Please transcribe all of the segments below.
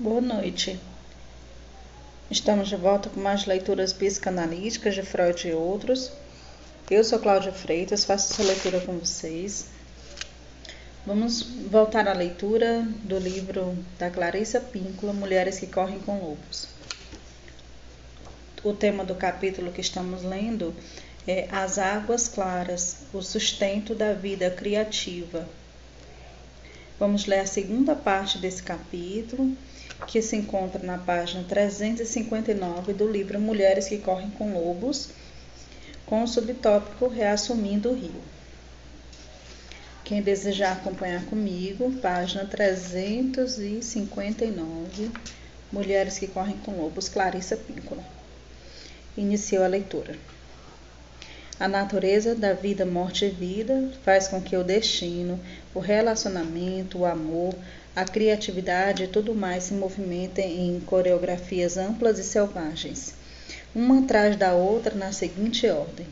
Boa noite. Estamos de volta com mais leituras psicanalíticas de Freud e outros. Eu sou Cláudia Freitas, faço essa leitura com vocês. Vamos voltar à leitura do livro da Clarissa Píncula, Mulheres que Correm com Lobos. O tema do capítulo que estamos lendo é As Águas Claras, o sustento da vida criativa. Vamos ler a segunda parte desse capítulo que se encontra na página 359 do livro Mulheres que Correm com Lobos, com o subtópico Reassumindo o Rio. Quem desejar acompanhar comigo, página 359, Mulheres que Correm com Lobos, Clarissa Píncola. Iniciou a leitura. A natureza da vida, morte e vida faz com que o destino, o relacionamento, o amor, a criatividade e tudo mais se movimentem em coreografias amplas e selvagens, uma atrás da outra na seguinte ordem: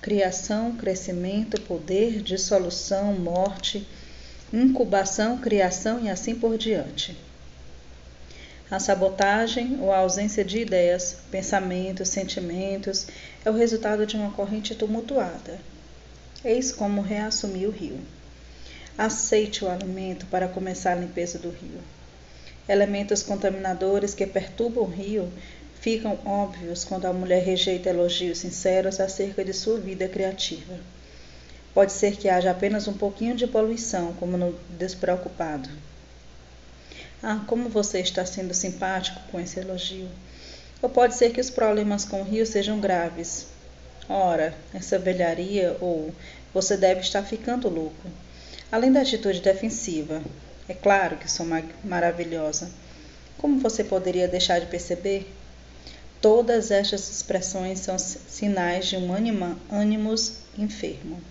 criação, crescimento, poder, dissolução, morte, incubação, criação e assim por diante. A sabotagem ou a ausência de ideias, pensamentos, sentimentos é o resultado de uma corrente tumultuada. Eis como reassumir o rio. Aceite o alimento para começar a limpeza do rio. Elementos contaminadores que perturbam o rio ficam óbvios quando a mulher rejeita elogios sinceros acerca de sua vida criativa. Pode ser que haja apenas um pouquinho de poluição, como no despreocupado. Ah, como você está sendo simpático com esse elogio. Ou pode ser que os problemas com o rio sejam graves. Ora, essa velharia ou você deve estar ficando louco. Além da atitude defensiva, é claro que sou maravilhosa. Como você poderia deixar de perceber? Todas estas expressões são sinais de um ânimo enfermo.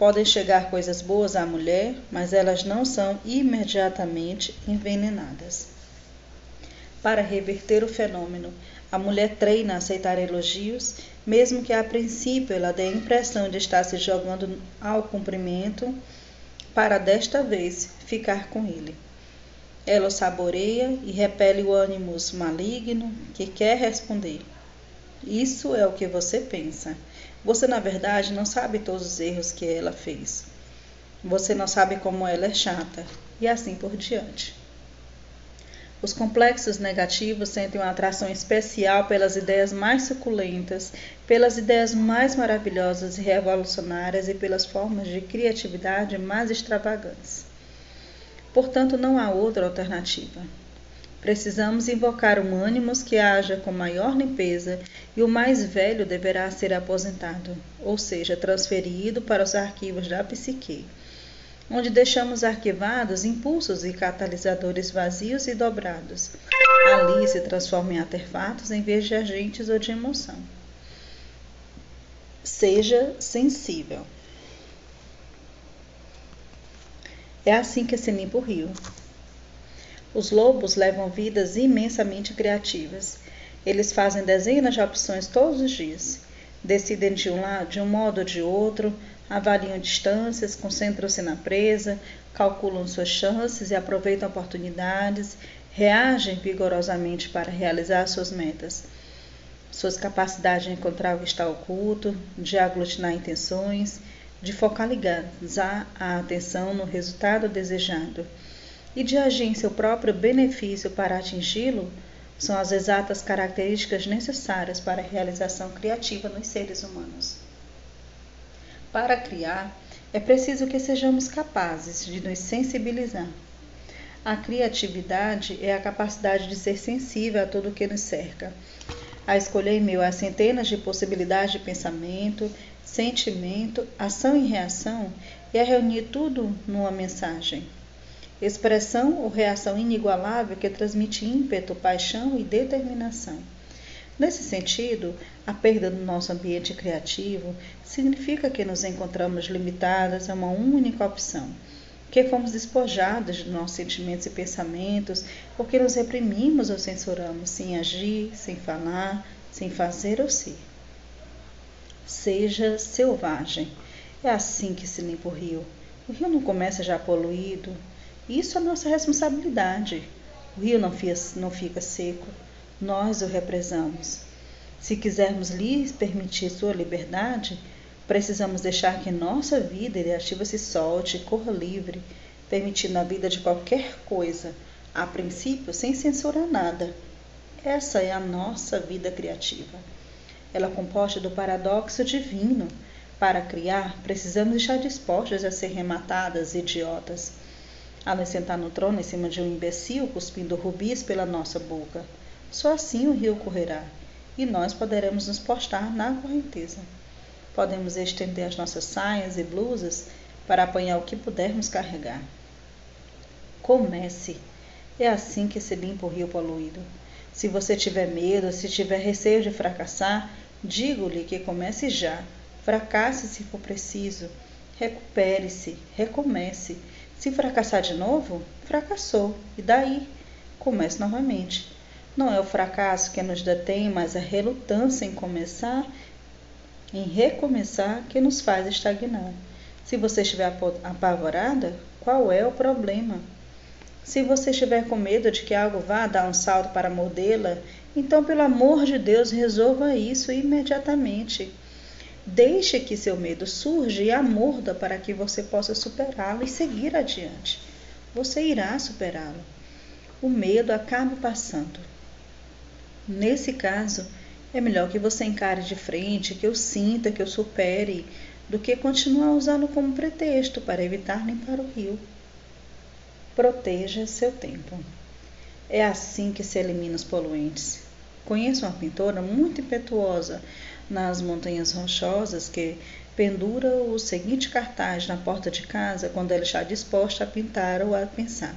Podem chegar coisas boas à mulher, mas elas não são imediatamente envenenadas. Para reverter o fenômeno, a mulher treina a aceitar elogios, mesmo que a princípio ela dê a impressão de estar se jogando ao cumprimento, para desta vez ficar com ele. Ela o saboreia e repele o ânimo maligno que quer responder. Isso é o que você pensa. Você, na verdade, não sabe todos os erros que ela fez. Você não sabe como ela é chata, e assim por diante. Os complexos negativos sentem uma atração especial pelas ideias mais suculentas, pelas ideias mais maravilhosas e revolucionárias e pelas formas de criatividade mais extravagantes. Portanto, não há outra alternativa. Precisamos invocar um ânimos que haja com maior limpeza e o mais velho deverá ser aposentado, ou seja, transferido para os arquivos da psique onde deixamos arquivados impulsos e catalisadores vazios e dobrados. Ali se transformam em artefatos em vez de agentes ou de emoção. Seja sensível. É assim que se limpa o rio. Os lobos levam vidas imensamente criativas. Eles fazem dezenas de opções todos os dias. Decidem de um lado, de um modo ou de outro, avaliam distâncias, concentram-se na presa, calculam suas chances e aproveitam oportunidades, reagem vigorosamente para realizar suas metas. Suas capacidades de encontrar o que está oculto, de aglutinar intenções, de focalizar a atenção no resultado desejado e de agir em seu próprio benefício para atingi-lo são as exatas características necessárias para a realização criativa nos seres humanos. Para criar, é preciso que sejamos capazes de nos sensibilizar. A criatividade é a capacidade de ser sensível a tudo o que nos cerca, a escolher em meio a centenas de possibilidades de pensamento, sentimento, ação e reação e a reunir tudo numa mensagem. Expressão ou reação inigualável que transmite ímpeto, paixão e determinação. Nesse sentido, a perda do nosso ambiente criativo significa que nos encontramos limitadas a uma única opção, que fomos despojadas de nossos sentimentos e pensamentos porque nos reprimimos ou censuramos sem agir, sem falar, sem fazer ou ser. Seja selvagem. É assim que se limpa o rio. O rio não começa já poluído. Isso é nossa responsabilidade. O rio não fica, não fica seco, nós o represamos. Se quisermos lhes permitir sua liberdade, precisamos deixar que nossa vida ideativa se solte e corra livre, permitindo a vida de qualquer coisa, a princípio sem censurar nada. Essa é a nossa vida criativa. Ela é composta do paradoxo divino. Para criar, precisamos estar dispostos a ser rematadas, idiotas. A nos sentar no trono em cima de um imbecil, cuspindo rubis pela nossa boca. Só assim o rio correrá, e nós poderemos nos postar na correnteza. Podemos estender as nossas saias e blusas para apanhar o que pudermos carregar. Comece. É assim que se limpa o rio poluído. Se você tiver medo, se tiver receio de fracassar, digo-lhe que comece já. Fracasse se for preciso. Recupere-se, recomece. Se fracassar de novo, fracassou. E daí? Comece novamente. Não é o fracasso que nos detém, mas a relutância em começar, em recomeçar, que nos faz estagnar. Se você estiver apavorada, qual é o problema? Se você estiver com medo de que algo vá dar um salto para mordê-la, então, pelo amor de Deus, resolva isso imediatamente. Deixe que seu medo surja e a morda para que você possa superá-lo e seguir adiante. Você irá superá-lo. O medo acaba passando. Nesse caso, é melhor que você encare de frente, que eu sinta, que eu supere, do que continuar usá-lo como pretexto para evitar limpar o rio. Proteja seu tempo. É assim que se elimina os poluentes. Conheço uma pintora muito impetuosa nas Montanhas Rochosas que pendura o seguinte cartaz na porta de casa quando ela está disposta a pintar ou a pensar.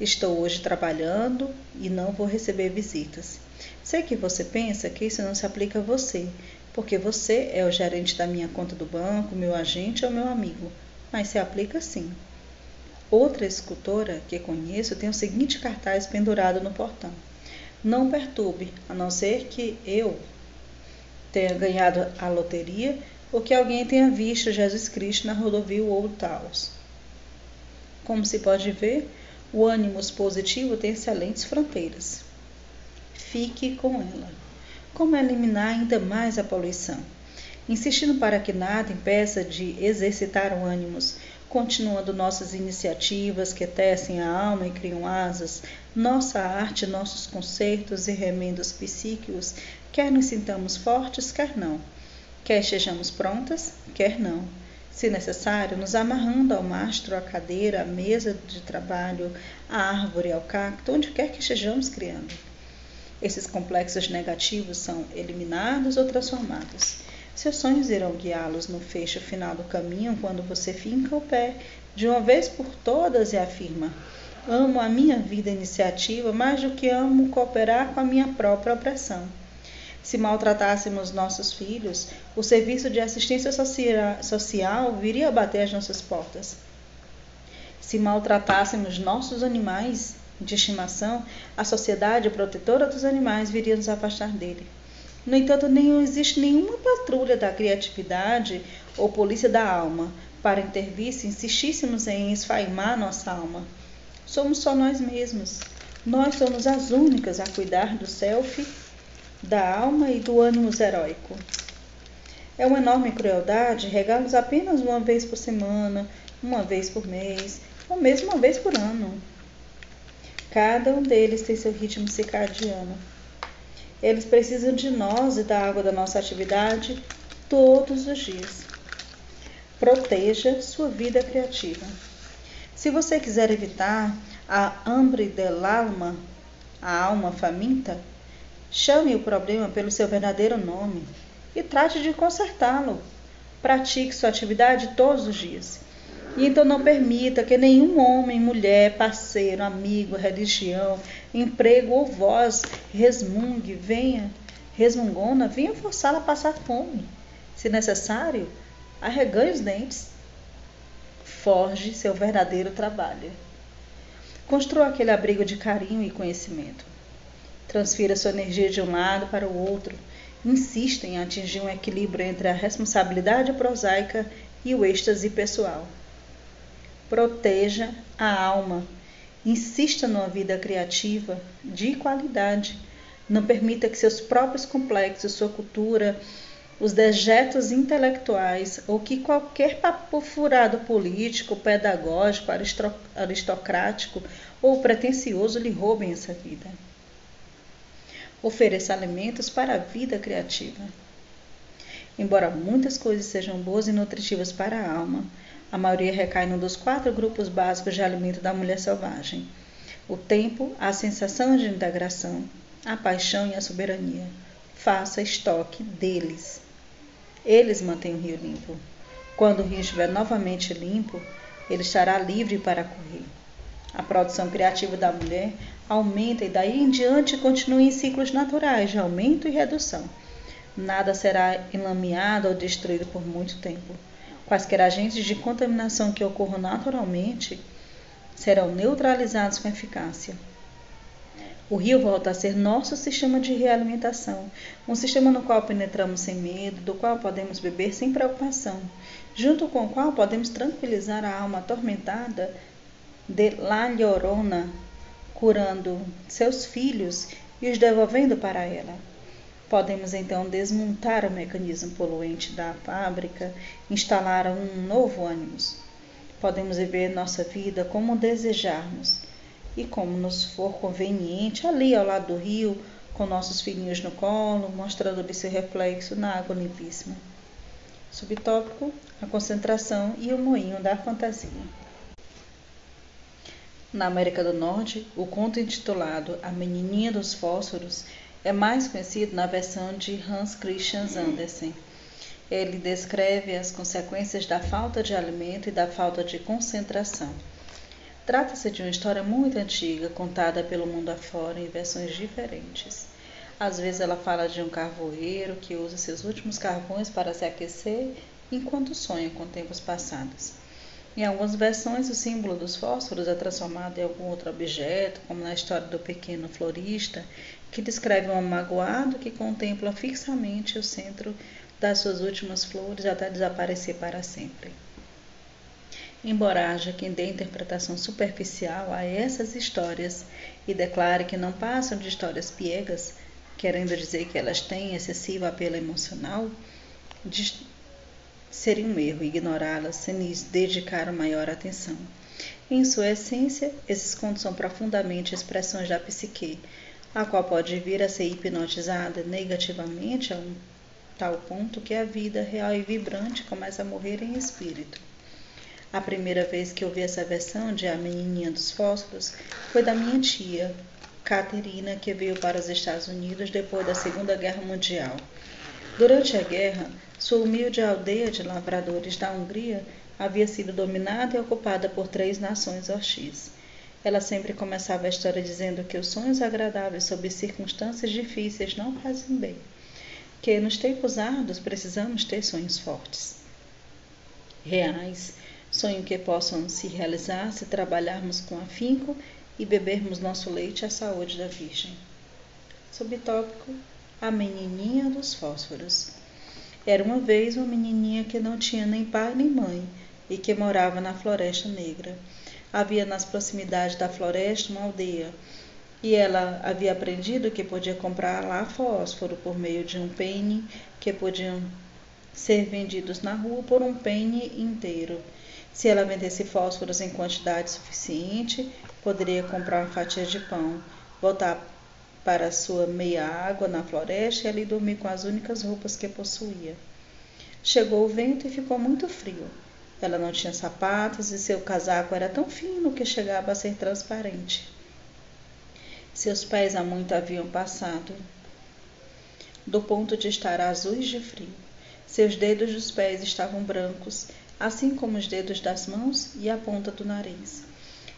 Estou hoje trabalhando e não vou receber visitas. Sei que você pensa que isso não se aplica a você, porque você é o gerente da minha conta do banco, meu agente ou meu amigo, mas se aplica sim. Outra escultora que conheço tem o seguinte cartaz pendurado no portão: Não perturbe, a não ser que eu tenha ganhado a loteria ou que alguém tenha visto Jesus Cristo na rodovia Old Taos. Como se pode ver, o ânimo positivo tem excelentes fronteiras. Fique com ela. Como eliminar ainda mais a poluição? Insistindo para que nada impeça de exercitar o ânimos, continuando nossas iniciativas que tecem a alma e criam asas, nossa arte, nossos concertos e remendos psíquicos, quer nos sintamos fortes, quer não, quer estejamos prontas, quer não. Se necessário, nos amarrando ao mastro, à cadeira, à mesa de trabalho, à árvore, ao cacto, onde quer que estejamos criando. Esses complexos negativos são eliminados ou transformados. Seus sonhos irão guiá-los no fecho final do caminho quando você finca o pé de uma vez por todas e afirma: Amo a minha vida iniciativa mais do que amo cooperar com a minha própria opressão. Se maltratássemos nossos filhos, o serviço de assistência social viria a bater às nossas portas. Se maltratássemos nossos animais de estimação, a sociedade protetora dos animais viria nos afastar dele. No entanto, não existe nenhuma patrulha da criatividade ou polícia da alma para intervir se insistíssemos em esfaimar nossa alma. Somos só nós mesmos. Nós somos as únicas a cuidar do self, da alma e do ânimo heróico. É uma enorme crueldade regá-los apenas uma vez por semana, uma vez por mês, ou mesmo uma vez por ano. Cada um deles tem seu ritmo circadiano. Eles precisam de nós e da água da nossa atividade todos os dias. Proteja sua vida criativa. Se você quiser evitar a hambre del alma, a alma faminta, chame o problema pelo seu verdadeiro nome e trate de consertá-lo. Pratique sua atividade todos os dias. E então não permita que nenhum homem, mulher, parceiro, amigo, religião, emprego ou voz resmungue, venha, resmungona, venha forçá-la a passar fome. Se necessário, arreganhe os dentes. Forge seu verdadeiro trabalho. Construa aquele abrigo de carinho e conhecimento. Transfira sua energia de um lado para o outro. Insista em atingir um equilíbrio entre a responsabilidade prosaica e o êxtase pessoal proteja a alma Insista numa vida criativa de qualidade. Não permita que seus próprios complexos, sua cultura, os dejetos intelectuais ou que qualquer papo furado político, pedagógico, aristocrático ou pretensioso lhe roubem essa vida. Ofereça alimentos para a vida criativa. Embora muitas coisas sejam boas e nutritivas para a alma, a maioria recai num dos quatro grupos básicos de alimento da mulher selvagem: o tempo, a sensação de integração, a paixão e a soberania. Faça estoque deles. Eles mantêm o rio limpo. Quando o rio estiver novamente limpo, ele estará livre para correr. A produção criativa da mulher aumenta e daí em diante continua em ciclos naturais de aumento e redução. Nada será enlameado ou destruído por muito tempo. Quaisquer agentes de contaminação que ocorram naturalmente serão neutralizados com eficácia. O rio volta a ser nosso sistema de realimentação, um sistema no qual penetramos sem medo, do qual podemos beber sem preocupação, junto com o qual podemos tranquilizar a alma atormentada de La Llorona, curando seus filhos e os devolvendo para ela. Podemos então desmontar o mecanismo poluente da fábrica, instalar um novo ânimos. Podemos viver nossa vida como desejarmos e como nos for conveniente, ali ao lado do rio, com nossos filhinhos no colo, mostrando-lhe seu reflexo na água limpíssima. Subtópico: a concentração e o moinho da fantasia. Na América do Norte, o conto intitulado A Menininha dos Fósforos é mais conhecido na versão de Hans Christian Andersen. Ele descreve as consequências da falta de alimento e da falta de concentração. Trata-se de uma história muito antiga, contada pelo mundo afora em versões diferentes. Às vezes ela fala de um carvoeiro que usa seus últimos carvões para se aquecer enquanto sonha com tempos passados. Em algumas versões, o símbolo dos fósforos é transformado em algum outro objeto, como na história do pequeno florista, que descreve um magoado que contempla fixamente o centro das suas últimas flores até desaparecer para sempre. Embora haja quem dê interpretação superficial a essas histórias e declare que não passam de histórias piegas, querendo dizer que elas têm excessivo apelo emocional, seria um erro ignorá-las sem lhes dedicar maior atenção. Em sua essência, esses contos são profundamente expressões da psique, a qual pode vir a ser hipnotizada negativamente a um tal ponto que a vida real e vibrante começa a morrer em espírito. A primeira vez que ouvi essa versão de A Menininha dos Fósforos foi da minha tia, Caterina, que veio para os Estados Unidos depois da Segunda Guerra Mundial. Durante a guerra, sua humilde aldeia de lavradores da Hungria havia sido dominada e ocupada por três nações hostis. Ela sempre começava a história dizendo que os sonhos agradáveis sob circunstâncias difíceis não fazem bem, que nos tempos árduos precisamos ter sonhos fortes, reais, sonho que possam se realizar se trabalharmos com afinco e bebermos nosso leite à saúde da Virgem. Subtópico: A Menininha dos Fósforos. Era uma vez uma menininha que não tinha nem pai nem mãe e que morava na Floresta Negra. Havia nas proximidades da floresta uma aldeia e ela havia aprendido que podia comprar lá fósforo por meio de um pene que podiam ser vendidos na rua por um pene inteiro se ela vendesse fósforos em quantidade suficiente, poderia comprar uma fatia de pão, voltar para sua meia água na floresta e ali dormir com as únicas roupas que possuía. Chegou o vento e ficou muito frio. Ela não tinha sapatos e seu casaco era tão fino que chegava a ser transparente. Seus pés há muito haviam passado do ponto de estar azuis de frio. Seus dedos dos pés estavam brancos assim como os dedos das mãos e a ponta do nariz.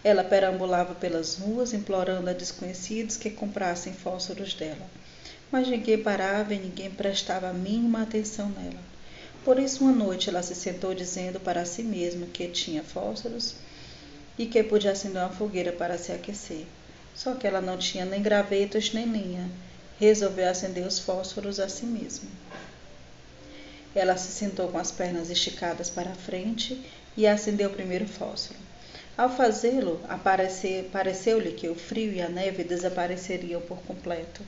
Ela perambulava pelas ruas, implorando a desconhecidos que comprassem fósforos dela. Mas ninguém parava e ninguém prestava a mínima atenção nela. Por isso, uma noite, ela se sentou dizendo para si mesma que tinha fósforos e que podia acender uma fogueira para se aquecer. Só que ela não tinha nem gravetos nem linha. Resolveu acender os fósforos a si mesma. Ela se sentou com as pernas esticadas para a frente e acendeu o primeiro fósforo. Ao fazê-lo, pareceu-lhe que o frio e a neve desapareceriam por completo.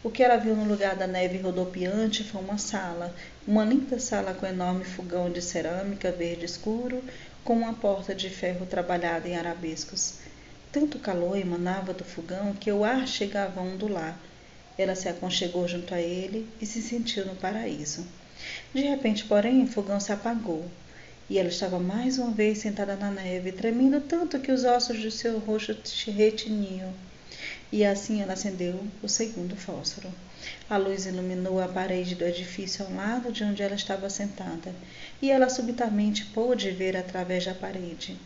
O que ela viu no lugar da neve rodopiante foi uma sala, uma linda sala com enorme fogão de cerâmica verde escuro, com uma porta de ferro trabalhada em arabescos. Tanto calor emanava do fogão que o ar chegava a ondular. Ela se aconchegou junto a ele e se sentiu no paraíso. De repente, porém, o fogão se apagou e ela estava mais uma vez sentada na neve, tremendo tanto que os ossos de seu rosto retiniam. E assim ela acendeu o segundo fósforo. A luz iluminou a parede do edifício ao lado de onde ela estava sentada, e ela subitamente pôde ver através da parede.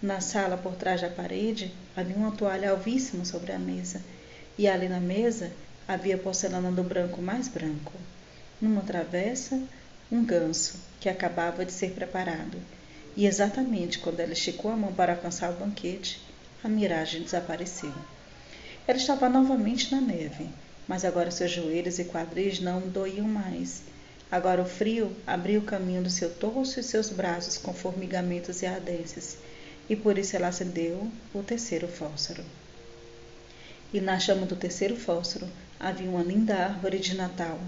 Na sala por trás da parede havia uma toalha alvíssima sobre a mesa, e ali na mesa havia porcelana do branco mais branco. Numa travessa, um ganso que acabava de ser preparado. E exatamente quando ela esticou a mão para alcançar o banquete, a miragem desapareceu. Ela estava novamente na neve, mas agora seus joelhos e quadris não doíam mais. Agora o frio abriu o caminho do seu torso e seus braços com formigamentos e ardências, e por isso ela acendeu o terceiro fósforo. E na chama do terceiro fósforo havia uma linda árvore de Natal,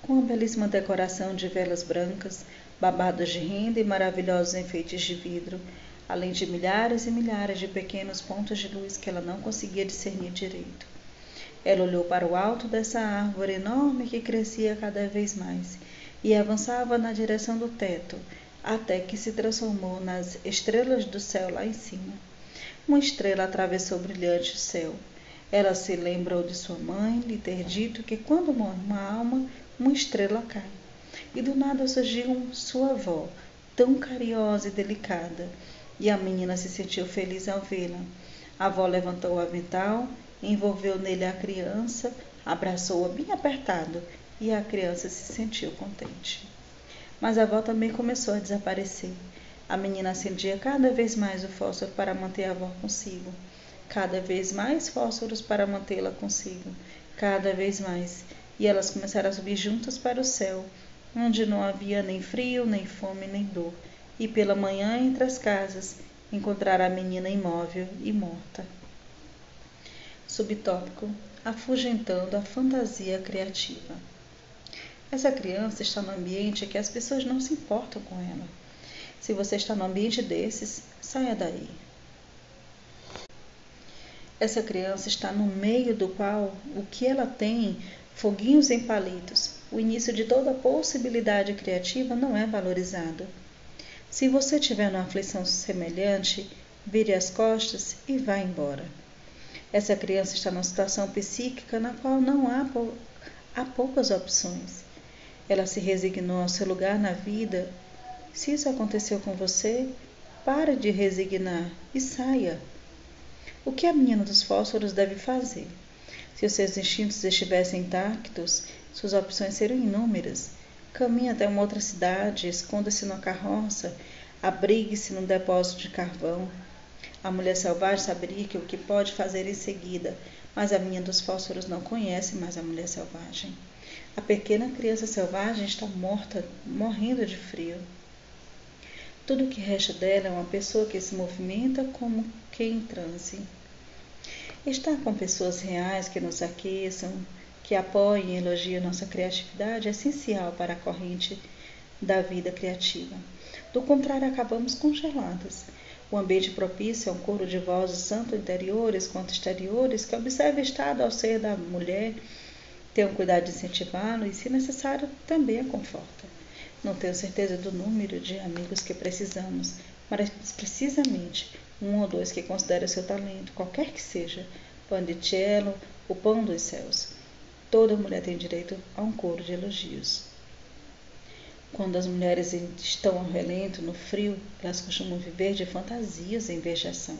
com uma belíssima decoração de velas brancas, babados de renda e maravilhosos enfeites de vidro, além de milhares e milhares de pequenos pontos de luz que ela não conseguia discernir direito. Ela olhou para o alto dessa árvore enorme que crescia cada vez mais e avançava na direção do teto, até que se transformou nas estrelas do céu lá em cima. Uma estrela atravessou brilhante o céu. Ela se lembrou de sua mãe lhe ter dito que quando morre uma alma, uma estrela cai. E do nada surgiu sua avó, tão carinhosa e delicada, e a menina se sentiu feliz ao vê-la. A avó levantou o avental, envolveu nele a criança, abraçou-a bem apertado e a criança se sentiu contente. Mas a avó também começou a desaparecer. A menina acendia cada vez mais o fósforo para manter a avó consigo, cada vez mais fósforos para mantê-la consigo, cada vez mais e elas começaram a subir juntas para o céu, onde não havia nem frio, nem fome, nem dor. E pela manhã, entre as casas, encontraram a menina imóvel e morta. Subtópico: Afugentando a fantasia criativa. Essa criança está no ambiente que as pessoas não se importam com ela. Se você está no ambiente desses, saia daí. Essa criança está no meio do qual o que ela tem foguinhos em palitos, o início de toda possibilidade criativa não é valorizado. Se você tiver uma aflição semelhante, vire as costas e vá embora. Essa criança está numa situação psíquica na qual não há, há poucas opções. Ela se resignou ao seu lugar na vida. Se isso aconteceu com você, pare de resignar e saia. O que a menina dos fósforos deve fazer? Se os seus instintos estivessem intactos, suas opções seriam inúmeras. Caminhe até uma outra cidade, esconda-se numa carroça, abrigue-se num depósito de carvão. A mulher selvagem saberia que o que pode fazer em seguida, mas a minha dos fósforos não conhece mais a mulher selvagem. A pequena criança selvagem está morta, morrendo de frio. Tudo o que resta dela é uma pessoa que se movimenta como que em transe. Estar com pessoas reais que nos aqueçam, que apoiem e elogiem nossa criatividade é essencial para a corrente da vida criativa. Do contrário, acabamos congeladas. O ambiente propício é um coro de vozes, tanto interiores quanto exteriores, que observe o estado ao ser da mulher, tenham cuidado de incentivá-lo e, se necessário, também a conforta. Não tenho certeza do número de amigos que precisamos, mas precisamente um ou dois que considerem seu talento, qualquer que seja, pandicello, o pão dos céus. Toda mulher tem direito a um coro de elogios. Quando as mulheres estão ao relento, no frio, elas costumam viver de fantasias em vez de ação.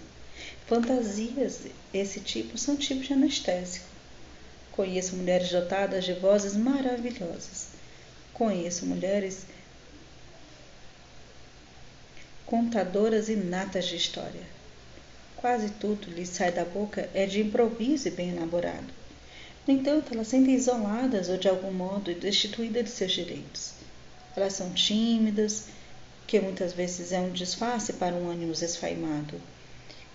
Fantasias esse tipo são tipos de anestésico. Conheço mulheres dotadas de vozes maravilhosas. Conheço mulheres contadoras inatas de história. Quase tudo lhe sai da boca é de improviso e bem elaborado. No entanto, elas sentem isoladas ou de algum modo destituídas de seus direitos. Elas são tímidas, que muitas vezes é um disfarce para um ânimo esfaimado.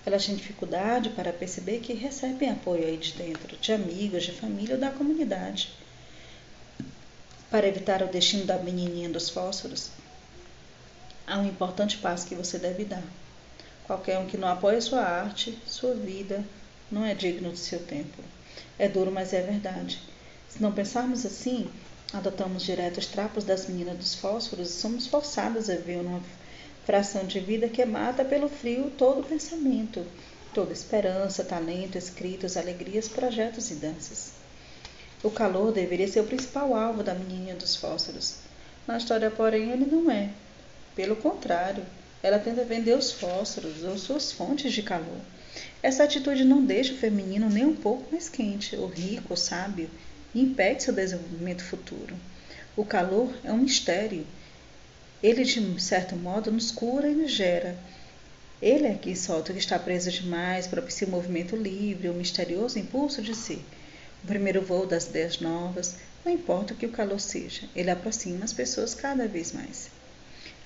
Elas têm dificuldade para perceber que recebem apoio aí de dentro, de amigos, de família ou da comunidade. Para evitar o destino da menininha dos fósforos, há um importante passo que você deve dar. Qualquer um que não apoia sua arte, sua vida, não é digno do seu tempo. É duro, mas é verdade. Se não pensarmos assim, adotamos direto os trapos das meninas dos fósforos e somos forçadas a ver uma fração de vida que mata pelo frio todo pensamento, toda esperança, talento, escritos, alegrias, projetos e danças. O calor deveria ser o principal alvo da menininha dos fósforos. Na história, porém, ele não é. Pelo contrário, ela tenta vender os fósforos ou suas fontes de calor. Essa atitude não deixa o feminino nem um pouco mais quente, o rico, o sábio, e impede seu desenvolvimento futuro. O calor é um mistério. Ele, de certo modo, nos cura e nos gera. Ele é que solta o que está preso demais, propicia o movimento livre, o misterioso impulso de si. O primeiro voo das ideias novas, não importa o que o calor seja, ele aproxima as pessoas cada vez mais.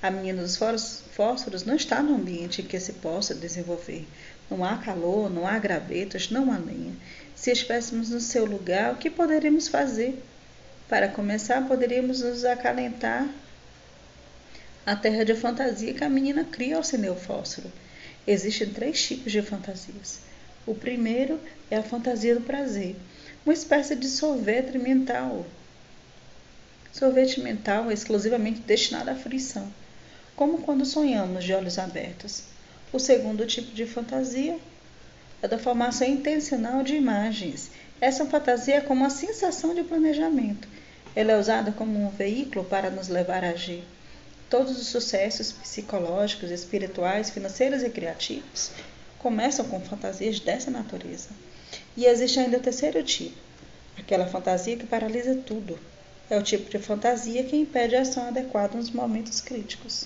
A menina dos fósforos não está no ambiente em que se possa desenvolver. Não há calor, não há gravetos, não há lenha. Se estivéssemos no seu lugar, o que poderíamos fazer? Para começar, poderíamos nos acalentar a terra de fantasia que a menina cria ao o fósforo. Existem três tipos de fantasias. O primeiro é a fantasia do prazer, uma espécie de sorvete mental. Sorvete mental é exclusivamente destinado à frição como quando sonhamos de olhos abertos. O segundo tipo de fantasia é da formação intencional de imagens. Essa fantasia é como uma sensação de planejamento. Ela é usada como um veículo para nos levar a agir. Todos os sucessos psicológicos, espirituais, financeiros e criativos começam com fantasias dessa natureza. E existe ainda o terceiro tipo, aquela fantasia que paralisa tudo. É o tipo de fantasia que impede a ação adequada nos momentos críticos.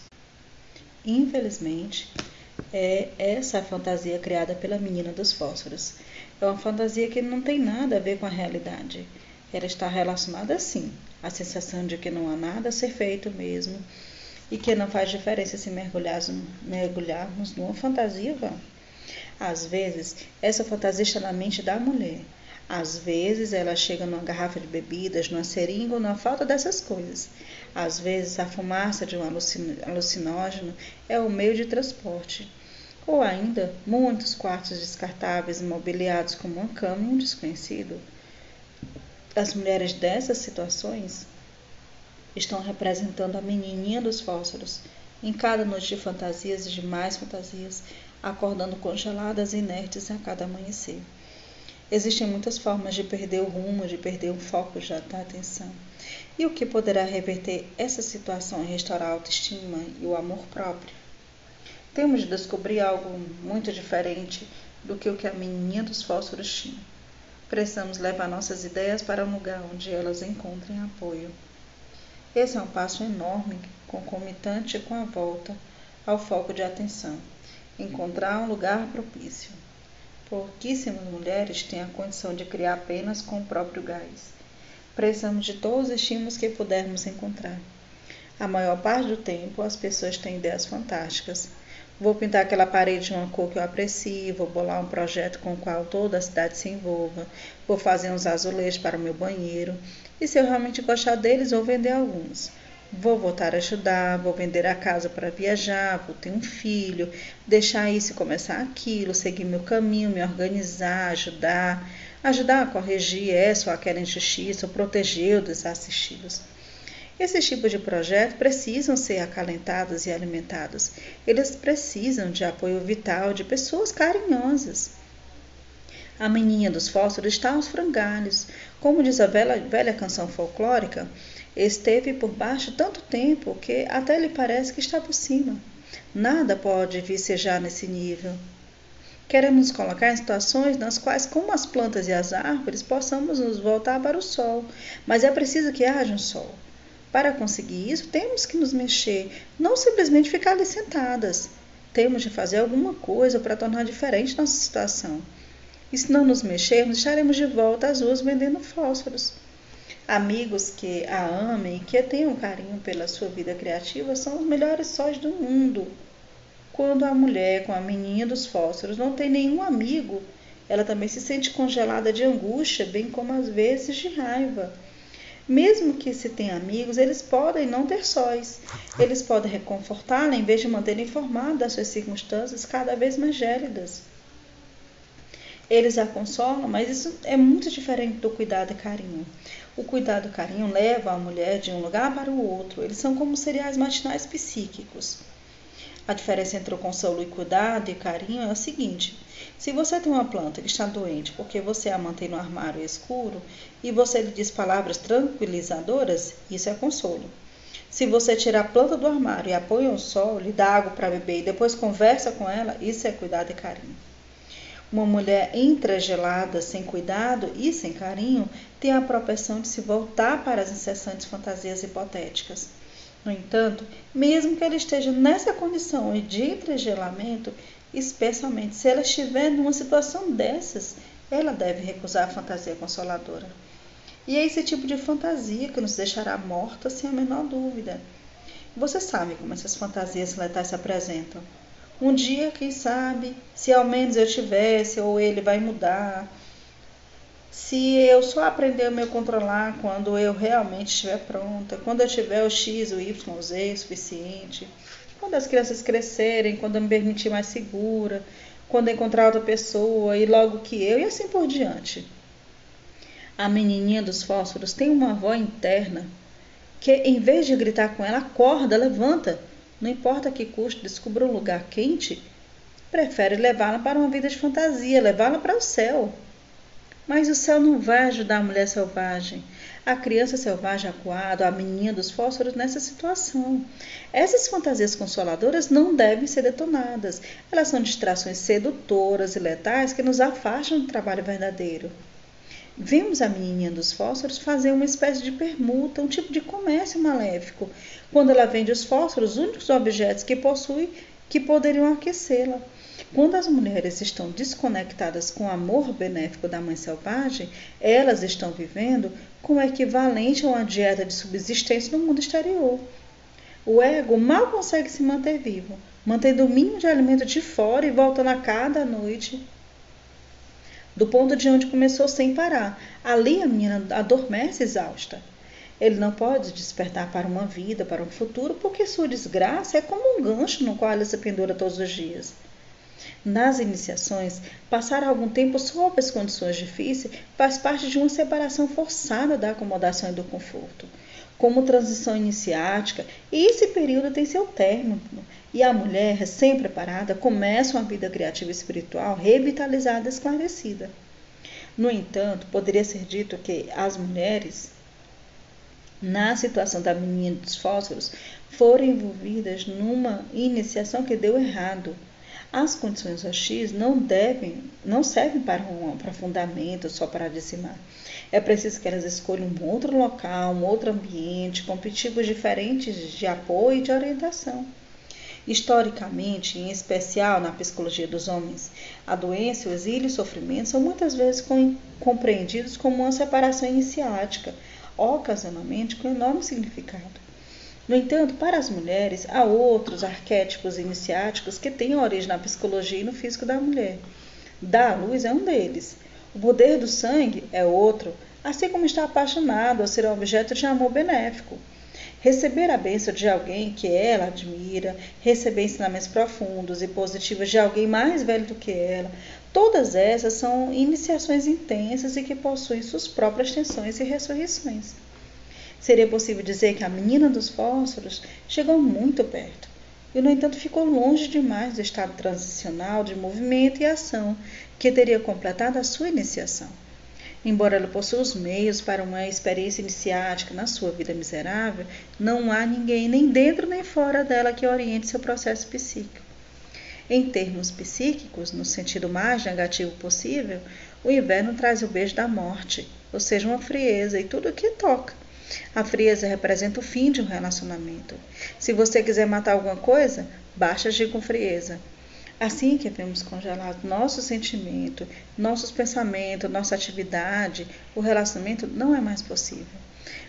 Infelizmente, é essa fantasia criada pela menina dos fósforos. É uma fantasia que não tem nada a ver com a realidade. Ela está relacionada sim à sensação de que não há nada a ser feito mesmo e que não faz diferença se mergulharmos numa fantasia vã. Às vezes, essa fantasia está na mente da mulher. Às vezes, ela chega numa garrafa de bebidas, numa seringa ou na falta dessas coisas. Às vezes, a fumaça de um alucinógeno é o meio de transporte. Ou ainda, muitos quartos descartáveis imobiliados como uma cama e um desconhecido. As mulheres dessas situações estão representando a menininha dos fósforos, em cada noite de fantasias e de mais fantasias, acordando congeladas e inertes a cada amanhecer. Existem muitas formas de perder o rumo, de perder o foco da atenção. E o que poderá reverter essa situação e restaurar a autoestima e o amor próprio? Temos de descobrir algo muito diferente do que o que a menininha dos fósforos tinha. Precisamos levar nossas ideias para um lugar onde elas encontrem apoio. Esse é um passo enorme, concomitante com a volta ao foco de atenção. Encontrar um lugar propício. Pouquíssimas mulheres têm a condição de criar apenas com o próprio gás. Precisamos de todos os estímulos que pudermos encontrar. A maior parte do tempo, as pessoas têm ideias fantásticas. Vou pintar aquela parede de uma cor que eu aprecio, vou bolar um projeto com o qual toda a cidade se envolva, vou fazer uns azulejos para o meu banheiro, e se eu realmente gostar deles, vou vender alguns. Vou voltar a estudar, vou vender a casa para viajar, vou ter um filho, deixar isso e começar aquilo, seguir meu caminho, me organizar, ajudar, ajudar a corrigir essa ou aquela injustiça, ou proteger os desassistidos. Esses tipos de projetos precisam ser acalentados e alimentados. Eles precisam de apoio vital de pessoas carinhosas. A menina dos fósforos está aos frangalhos. Como diz a velha, velha canção folclórica, Esteve por baixo tanto tempo que até lhe parece que está por cima. Nada pode vicejar nesse nível. Queremos nos colocar em situações nas quais, como as plantas e as árvores, possamos nos voltar para o sol, mas é preciso que haja um sol. Para conseguir isso, temos que nos mexer, não simplesmente ficar ali sentadas. Temos de fazer alguma coisa para tornar diferente nossa situação. E se não nos mexermos, estaremos de volta às ruas vendendo fósforos. Amigos que a amem, que tenham carinho pela sua vida criativa, são os melhores sóis do mundo. Quando a mulher com a menina dos fósforos não tem nenhum amigo, ela também se sente congelada de angústia, bem como às vezes de raiva. Mesmo que se tenha amigos, eles podem não ter sóis. Eles podem reconfortá-la em vez de mantê-la informada das suas circunstâncias cada vez mais gélidas. Eles a consolam, mas isso é muito diferente do cuidado e carinho. O cuidado e carinho leva a mulher de um lugar para o outro. Eles são como cereais matinais psíquicos. A diferença entre o consolo e cuidado e carinho é a seguinte: se você tem uma planta que está doente porque você a mantém no armário escuro e você lhe diz palavras tranquilizadoras, isso é consolo. Se você tira a planta do armário e a põe ao sol, lhe dá água para beber e depois conversa com ela, isso é cuidado e carinho. Uma mulher entregelada, sem cuidado e sem carinho, tem a propensão de se voltar para as incessantes fantasias hipotéticas. No entanto, mesmo que ela esteja nessa condição de entregelamento, especialmente se ela estiver numa situação dessas, ela deve recusar a fantasia consoladora. E é esse tipo de fantasia que nos deixará morta sem a menor dúvida. Você sabe como essas fantasias letais se apresentam. Um dia, quem sabe, se ao menos eu tivesse, ou ele vai mudar. Se eu só aprender a me controlar quando eu realmente estiver pronta, quando eu tiver o X, o Y, o Z suficiente quando as crianças crescerem, quando eu me permitir mais segura, quando encontrar outra pessoa e logo que eu, e assim por diante. A menininha dos fósforos tem uma avó interna que, em vez de gritar com ela, acorda, levanta, não importa que custe, descubra um lugar quente, prefere levá-la para uma vida de fantasia, levá-la para o céu. Mas o céu não vai ajudar a mulher selvagem a criança selvagem acuada, a menina dos fósforos nessa situação. Essas fantasias consoladoras não devem ser detonadas. Elas são distrações sedutoras e letais que nos afastam do trabalho verdadeiro. Vemos a menininha dos fósforos fazer uma espécie de permuta, um tipo de comércio maléfico, quando ela vende os fósforos, os únicos objetos que possui que poderiam aquecê-la. Quando as mulheres estão desconectadas com o amor benéfico da mãe selvagem, elas estão vivendo com o equivalente a uma dieta de subsistência no mundo exterior. O ego mal consegue se manter vivo, mantendo o mínimo de alimento de fora e voltando a cada noite do ponto de onde começou sem parar. Ali a menina adormece exausta. Ele não pode despertar para uma vida, para um futuro, porque sua desgraça é como um gancho no qual ela se pendura todos os dias. Nas iniciações, passar algum tempo sob as condições difíceis faz parte de uma separação forçada da acomodação e do conforto, como transição iniciática, esse período tem seu término. E a mulher, recém-preparada, começa uma vida criativa e espiritual revitalizada e esclarecida. No entanto, poderia ser dito que as mulheres, na situação da menina dos fósforos, foram envolvidas numa iniciação que deu errado as condições hostis não devem, não servem para um aprofundamento só para dizimar. É preciso que elas escolham um outro local, um outro ambiente, com tipos diferentes de apoio e de orientação. Historicamente, em especial na psicologia dos homens, a doença, o exílio e o sofrimento são muitas vezes compreendidos como uma separação iniciática, ocasionalmente com enorme significado. No entanto, para as mulheres, há outros arquétipos iniciáticos que têm origem na psicologia e no físico da mulher. Dar luz é um deles. O poder do sangue é outro, assim como estar apaixonado ou ser objeto de amor benéfico. Receber a bênção de alguém que ela admira, receber ensinamentos profundos e positivos de alguém mais velho do que ela, todas essas são iniciações intensas e que possuem suas próprias tensões e ressurreições. Seria possível dizer que a menina dos fósforos chegou muito perto e, no entanto, ficou longe demais do estado transicional de movimento e ação que teria completado a sua iniciação. Embora ela possua os meios para uma experiência iniciática na sua vida miserável, não há ninguém nem dentro nem fora dela que oriente seu processo psíquico. Em termos psíquicos, no sentido mais negativo possível, o inverno traz o beijo da morte, ou seja, uma frieza e tudo o que toca a frieza representa o fim de um relacionamento. Se você quiser matar alguma coisa, basta agir com frieza. Assim que vemos congelado nosso sentimento, nossos pensamentos, nossa atividade, o relacionamento não é mais possível.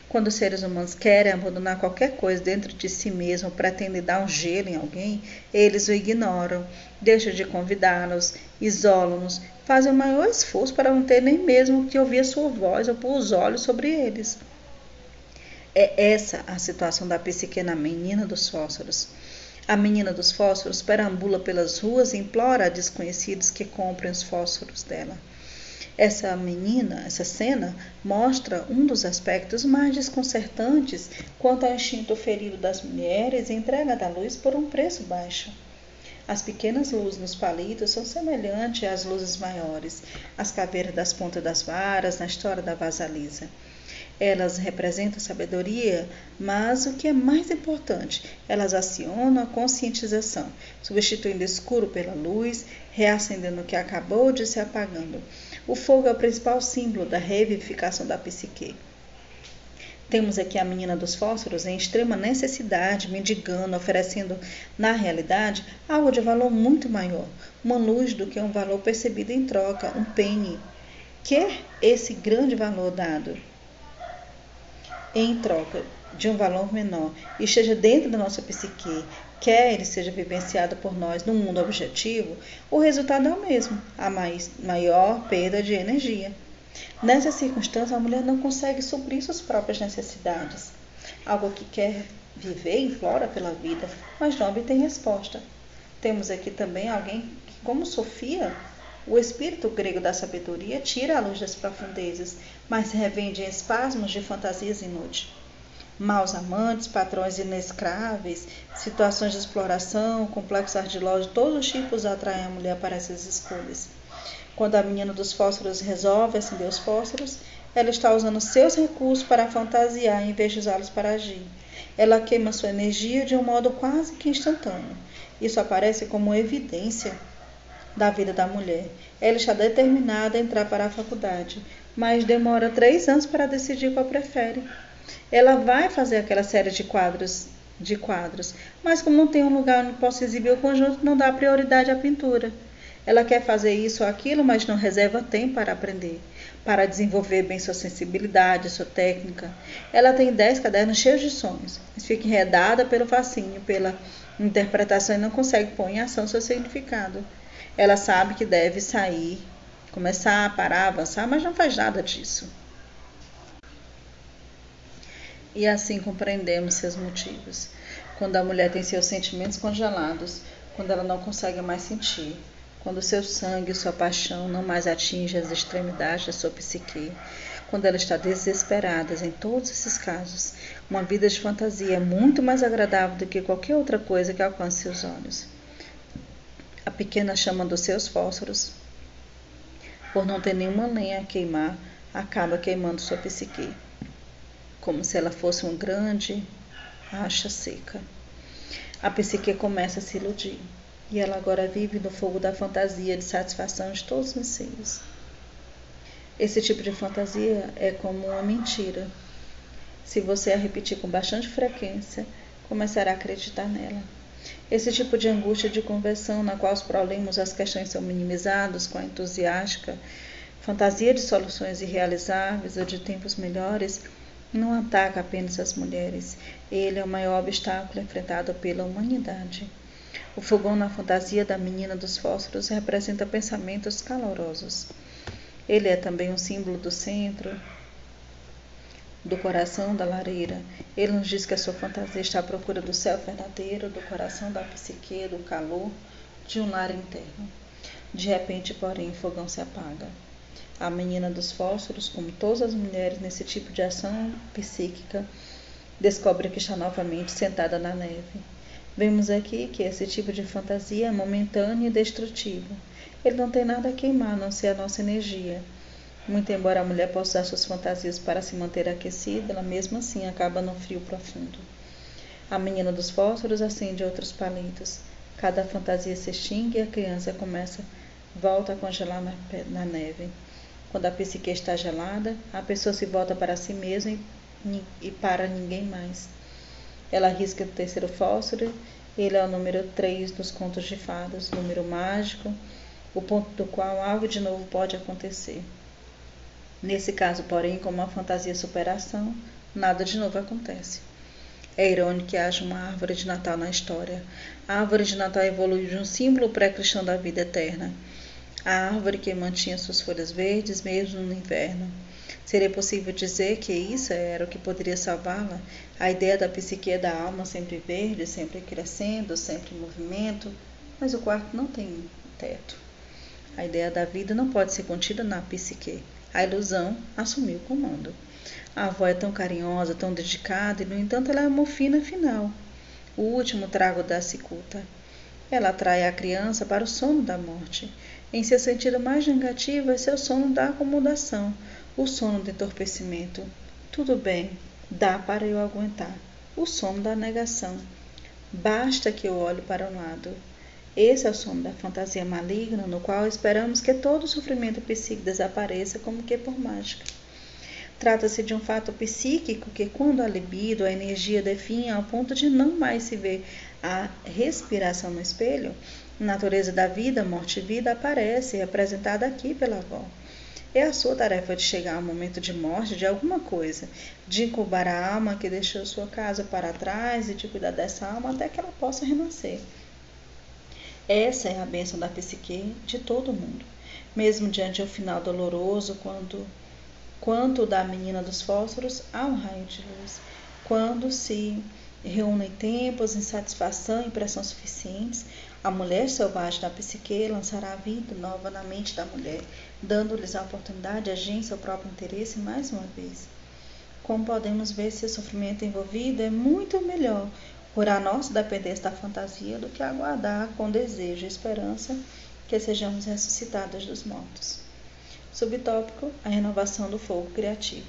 Quando os seres humanos querem abandonar qualquer coisa dentro de si mesmo, pretendem dar um gelo em alguém, eles o ignoram, deixam de convidá-los, isolam-nos, fazem o maior esforço para não ter nem mesmo que ouvir a sua voz ou pôr os olhos sobre eles. É essa a situação da psique na menina dos fósforos. A menina dos fósforos perambula pelas ruas e implora a desconhecidos que comprem os fósforos dela. Essa menina, essa cena, mostra um dos aspectos mais desconcertantes quanto ao instinto ferido das mulheres e entrega da luz por um preço baixo. As pequenas luzes nos palitos são semelhantes às luzes maiores, as caveiras das pontas das varas na história da vasalisa. Elas representam sabedoria, mas o que é mais importante, elas acionam a conscientização, substituindo o escuro pela luz, reacendendo o que acabou de se apagando. O fogo é o principal símbolo da revivificação da psique. Temos aqui a menina dos fósforos em extrema necessidade, mendigando, oferecendo, na realidade, algo de valor muito maior, uma luz do que um valor percebido em troca, um penny. Quer esse grande valor dado em troca de um valor menor e esteja dentro da nossa psique, quer ele seja vivenciado por nós no mundo objetivo, o resultado é o mesmo, a mais, maior perda de energia. Nessa circunstância, a mulher não consegue suprir suas próprias necessidades. Algo que quer viver implora pela vida, mas não obtém resposta. Temos aqui também alguém que, como Sofia, o espírito grego da sabedoria tira a luz das profundezas, mas revende em espasmos de fantasias inúteis. Maus amantes, patrões inescráveis, situações de exploração, complexos ardilosos, todos os tipos atraem a mulher para essas escolhas. Quando a menina dos fósforos resolve acender os fósforos, ela está usando seus recursos para fantasiar em vez de usá-los para agir. Ela queima sua energia de um modo quase que instantâneo. Isso aparece como evidência da vida da mulher. Ela está determinada a entrar para a faculdade, mas demora três anos para decidir qual prefere. Ela vai fazer aquela série de quadros, de quadros, mas como não tem um lugar onde possa exibir o conjunto, não dá prioridade à pintura. Ela quer fazer isso ou aquilo, mas não reserva tempo para aprender, para desenvolver bem sua sensibilidade, sua técnica. Ela tem dez cadernos cheios de sonhos, mas fica enredada pelo fascínio, pela interpretação e não consegue pôr em ação seu significado. Ela sabe que deve sair, começar, parar, avançar, mas não faz nada disso. E assim compreendemos seus motivos. Quando a mulher tem seus sentimentos congelados, quando ela não consegue mais sentir, quando seu sangue, sua paixão não mais atinge as extremidades da sua psique, quando ela está desesperada, em todos esses casos, uma vida de fantasia é muito mais agradável do que qualquer outra coisa que alcance seus olhos a pequena chama dos seus fósforos, por não ter nenhuma lenha a queimar, acaba queimando sua psique, como se ela fosse uma grande acha seca. A psique começa a se iludir, e ela agora vive no fogo da fantasia de satisfação de todos os seios. Esse tipo de fantasia é como uma mentira. Se você a repetir com bastante frequência, começará a acreditar nela. Esse tipo de angústia de conversão, na qual os problemas as questões são minimizados com a entusiástica fantasia de soluções irrealizáveis ou de tempos melhores, não ataca apenas as mulheres. Ele é o maior obstáculo enfrentado pela humanidade. O fogão na fantasia da menina dos fósforos representa pensamentos calorosos. Ele é também um símbolo do centro, do coração da lareira. Ele nos diz que a sua fantasia está à procura do céu verdadeiro, do coração da psique, do calor de um lar interno. De repente, porém, o fogão se apaga. A menina dos fósforos, como todas as mulheres nesse tipo de ação psíquica, descobre que está novamente sentada na neve. Vemos aqui que esse tipo de fantasia é momentâneo e destrutivo. Ele não tem nada a queimar, a não ser a nossa energia. Muito embora a mulher possa usar suas fantasias para se manter aquecida, ela mesmo assim acaba no frio profundo. A menina dos fósforos acende outros palitos. Cada fantasia se extingue e a criança começa, volta a congelar na, na neve. Quando a psique está gelada, a pessoa se volta para si mesma e, e para ninguém mais. Ela risca o terceiro fósforo, ele é o número 3 dos contos de fadas, número mágico, o ponto do qual algo de novo pode acontecer. Nesse caso, porém, como uma fantasia superação, nada de novo acontece. É irônico que haja uma árvore de Natal na história. A árvore de Natal evoluiu de um símbolo pré-cristão da vida eterna. A árvore que mantinha suas folhas verdes mesmo no inverno. Seria possível dizer que isso era o que poderia salvá-la? A ideia da psique da alma sempre verde, sempre crescendo, sempre em movimento, mas o quarto não tem teto. A ideia da vida não pode ser contida na psique. A ilusão assumiu o comando. A avó é tão carinhosa, tão dedicada, e no entanto ela é uma fina final. O último trago da cicuta. Ela atrai a criança para o sono da morte. Em seu sentido mais negativo, é seu sono da acomodação, o sono do entorpecimento. Tudo bem, dá para eu aguentar. O sono da negação. Basta que eu olhe para um lado. Esse é o sono da fantasia maligna, no qual esperamos que todo sofrimento psíquico desapareça como que por mágica. Trata-se de um fato psíquico que, quando a libido, a energia definha ao ponto de não mais se ver a respiração no espelho, a natureza da vida, morte e vida aparece representada aqui pela avó. É a sua tarefa de chegar ao momento de morte de alguma coisa, de incubar a alma que deixou sua casa para trás e de cuidar dessa alma até que ela possa renascer. Essa é a bênção da psique de todo mundo. Mesmo diante do final doloroso, quando quanto da menina dos fósforos há um raio de luz. Quando se reúnem tempos, insatisfação e pressão suficientes, a mulher selvagem da psique lançará a vida nova na mente da mulher, dando-lhes a oportunidade de agir em seu próprio interesse mais uma vez. Como podemos ver, se o sofrimento envolvido é muito melhor por a nossa dependência da fantasia do que aguardar com desejo e esperança que sejamos ressuscitados dos mortos. Subtópico: a renovação do fogo criativo.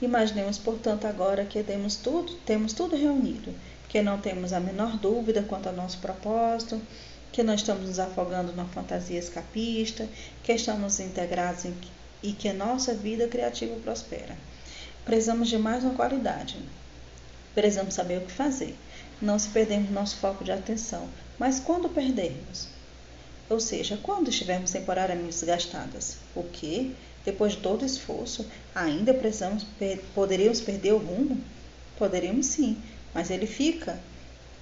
Imaginemos, portanto, agora que temos tudo, temos tudo reunido, que não temos a menor dúvida quanto ao nosso propósito, que não estamos nos afogando na fantasia escapista, que estamos integrados em, e que nossa vida criativa prospera. Precisamos de mais uma qualidade. Precisamos saber o que fazer. Não se perdemos nosso foco de atenção, mas quando perdermos? ou seja, quando estivermos temporariamente desgastadas. O que, depois de todo o esforço, ainda precisamos, poderíamos perder o rumo? Poderíamos sim, mas ele fica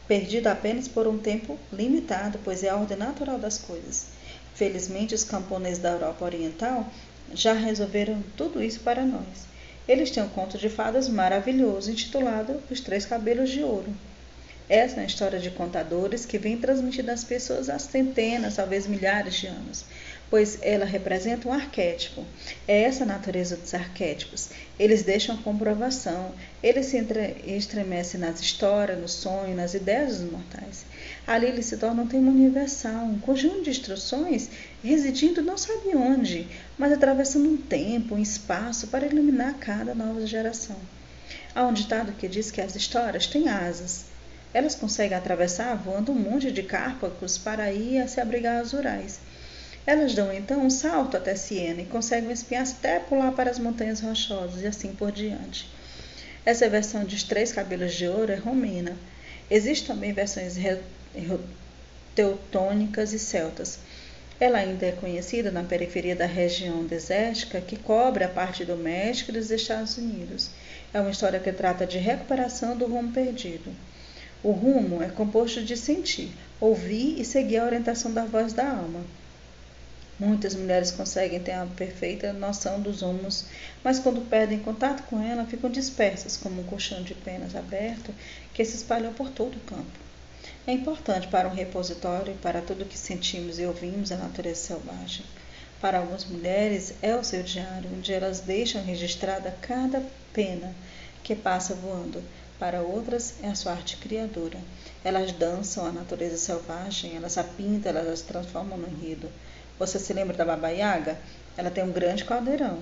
perdido apenas por um tempo limitado, pois é a ordem natural das coisas. Felizmente, os camponeses da Europa Oriental já resolveram tudo isso para nós. Eles têm um conto de fadas maravilhoso intitulado Os Três Cabelos de Ouro. Essa é a história de contadores que vem transmitindo às pessoas há centenas, talvez milhares de anos, pois ela representa um arquétipo. É essa a natureza dos arquétipos. Eles deixam comprovação, eles se estremecem nas histórias, no sonho, nas ideias dos mortais. Ali eles se tornam um tema universal, um conjunto de instruções residindo não sabe onde, mas atravessando um tempo, um espaço para iluminar cada nova geração. Há um ditado que diz que as histórias têm asas elas conseguem atravessar voando um monte de cárpacos para ir a se abrigar às rurais. Elas dão então um salto até Siena e conseguem espiar até pular para as montanhas rochosas e assim por diante. Essa versão dos três cabelos de ouro é romena. Existem também versões teutônicas e celtas. Ela ainda é conhecida na periferia da região desértica que cobre a parte do México e dos Estados Unidos. É uma história que trata de recuperação do rumo perdido. O rumo é composto de sentir, ouvir e seguir a orientação da voz da alma. Muitas mulheres conseguem ter a perfeita noção dos rumos, mas quando perdem contato com ela, ficam dispersas como um colchão de penas aberto que se espalhou por todo o campo. É importante para um repositório, para tudo que sentimos e ouvimos a natureza selvagem. Para algumas mulheres é o seu diário, onde elas deixam registrada cada pena que passa voando, para outras é a sua arte criadora. Elas dançam a natureza selvagem, elas a pintam, elas as transformam no enredo. Você se lembra da Baba Yaga? Ela tem um grande caldeirão.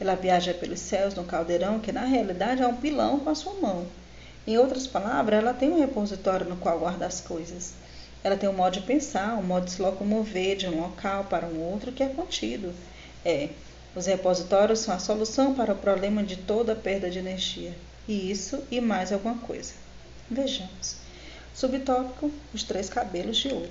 Ela viaja pelos céus num caldeirão que na realidade é um pilão com a sua mão. Em outras palavras, ela tem um repositório no qual guarda as coisas. Ela tem um modo de pensar, um modo de se locomover de um local para um outro que é contido. É, os repositórios são a solução para o problema de toda perda de energia e isso e mais alguma coisa. Vejamos. Subtópico: os três cabelos de ouro.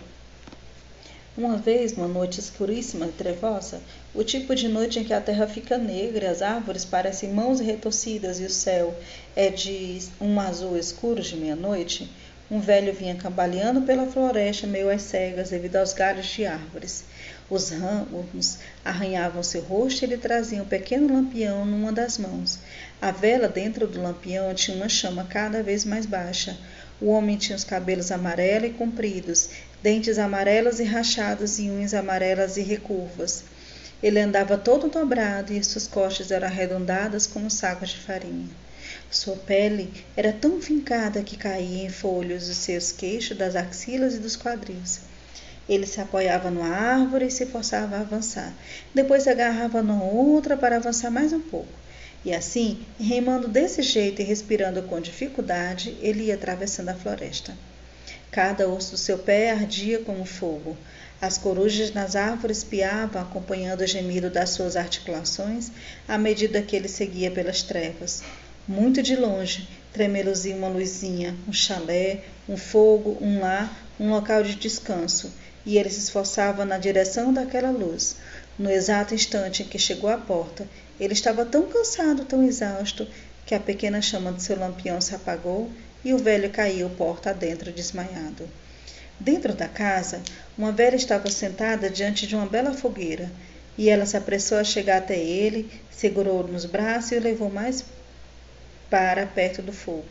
Uma vez, numa noite escuríssima e trevosa, o tipo de noite em que a terra fica negra, as árvores parecem mãos retorcidas e o céu é de um azul escuro de meia-noite, um velho vinha cambaleando pela floresta meio às cegas devido aos galhos de árvores. Os ramos arranhavam seu rosto e ele trazia um pequeno lampião numa das mãos. A vela dentro do lampião tinha uma chama cada vez mais baixa. O homem tinha os cabelos amarelos e compridos, dentes amarelos e rachados e unhas amarelas e recurvas. Ele andava todo dobrado e suas costas eram arredondadas como sacos de farinha. Sua pele era tão fincada que caía em folhos os seus queixos, das axilas e dos quadris. Ele se apoiava numa árvore e se forçava a avançar. Depois agarrava numa outra para avançar mais um pouco. E assim, remando desse jeito e respirando com dificuldade, ele ia atravessando a floresta. Cada osso do seu pé ardia como fogo. As corujas nas árvores piavam, acompanhando o gemido das suas articulações, à medida que ele seguia pelas trevas. Muito de longe, tremeluzia uma luzinha, um chalé, um fogo, um lar, um local de descanso, e ele se esforçava na direção daquela luz. No exato instante em que chegou à porta, ele estava tão cansado, tão exausto, que a pequena chama do seu lampião se apagou e o velho caiu porta adentro desmaiado. Dentro da casa, uma velha estava sentada diante de uma bela fogueira, e ela se apressou a chegar até ele, segurou-o nos braços e o levou mais para perto do fogo.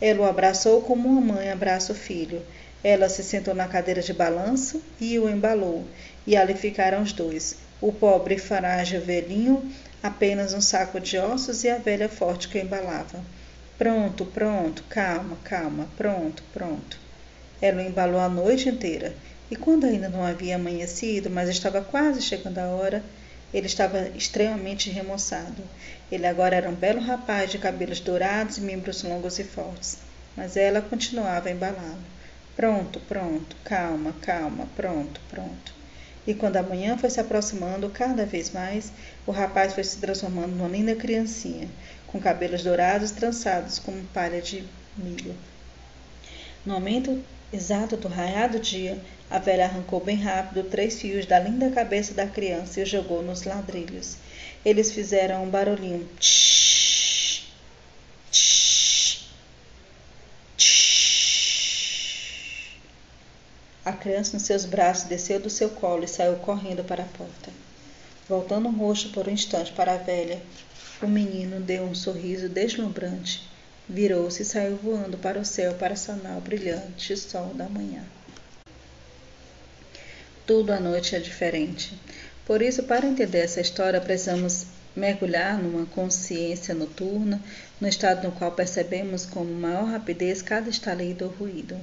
Ela o abraçou como uma mãe abraça o filho. Ela se sentou na cadeira de balanço e o embalou, e ali ficaram os dois, o pobre frágil velhinho apenas um saco de ossos e a velha forte que embalava. Pronto, pronto, calma, calma, pronto, pronto. Ela o embalou a noite inteira, e quando ainda não havia amanhecido, mas estava quase chegando a hora, ele estava extremamente remoçado. Ele agora era um belo rapaz de cabelos dourados e membros longos e fortes, mas ela continuava a embalá-lo. Pronto, pronto, calma, calma, pronto, pronto. E quando a manhã foi se aproximando cada vez mais, o rapaz foi se transformando numa linda criancinha, com cabelos dourados trançados como palha de milho. No momento exato do raiado dia, a velha arrancou bem rápido três fios da linda cabeça da criança e jogou nos ladrilhos. Eles fizeram um barulhinho. Tsh, tsh, A criança nos seus braços desceu do seu colo e saiu correndo para a porta. Voltando o rosto por um instante para a velha, o menino deu um sorriso deslumbrante, virou-se e saiu voando para o céu para sanar o brilhante sol da manhã. Tudo à noite é diferente. Por isso, para entender essa história, precisamos mergulhar numa consciência noturna, no estado no qual percebemos com maior rapidez cada estalido ou ruído.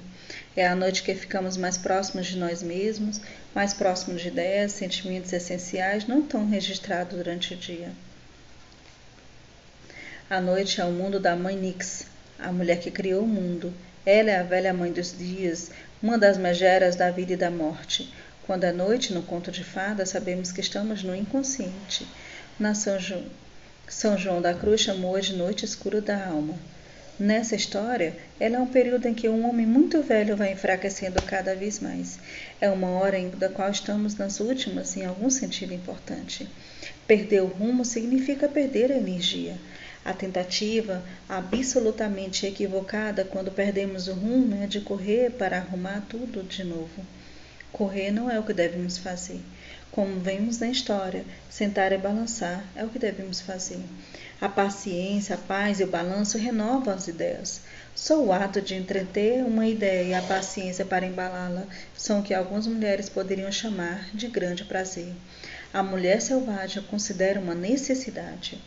É a noite que ficamos mais próximos de nós mesmos, mais próximos de ideias, sentimentos essenciais não tão registrados durante o dia. A noite é o mundo da mãe Nix, a mulher que criou o mundo. Ela é a velha mãe dos dias, uma das megeras da vida e da morte. Quando é noite, no conto de fada, sabemos que estamos no inconsciente. Na São João, São João da Cruz chamou de noite escura da alma. Nessa história, ela é um período em que um homem muito velho vai enfraquecendo cada vez mais. É uma hora em da qual estamos nas últimas, em algum sentido importante. Perder o rumo significa perder a energia. A tentativa absolutamente equivocada quando perdemos o rumo é de correr para arrumar tudo de novo. Correr não é o que devemos fazer. Como vemos na história, sentar e balançar é o que devemos fazer. A paciência, a paz e o balanço renovam as ideias. Só o ato de entreter uma ideia e a paciência para embalá-la são o que algumas mulheres poderiam chamar de grande prazer. A mulher selvagem considera uma necessidade.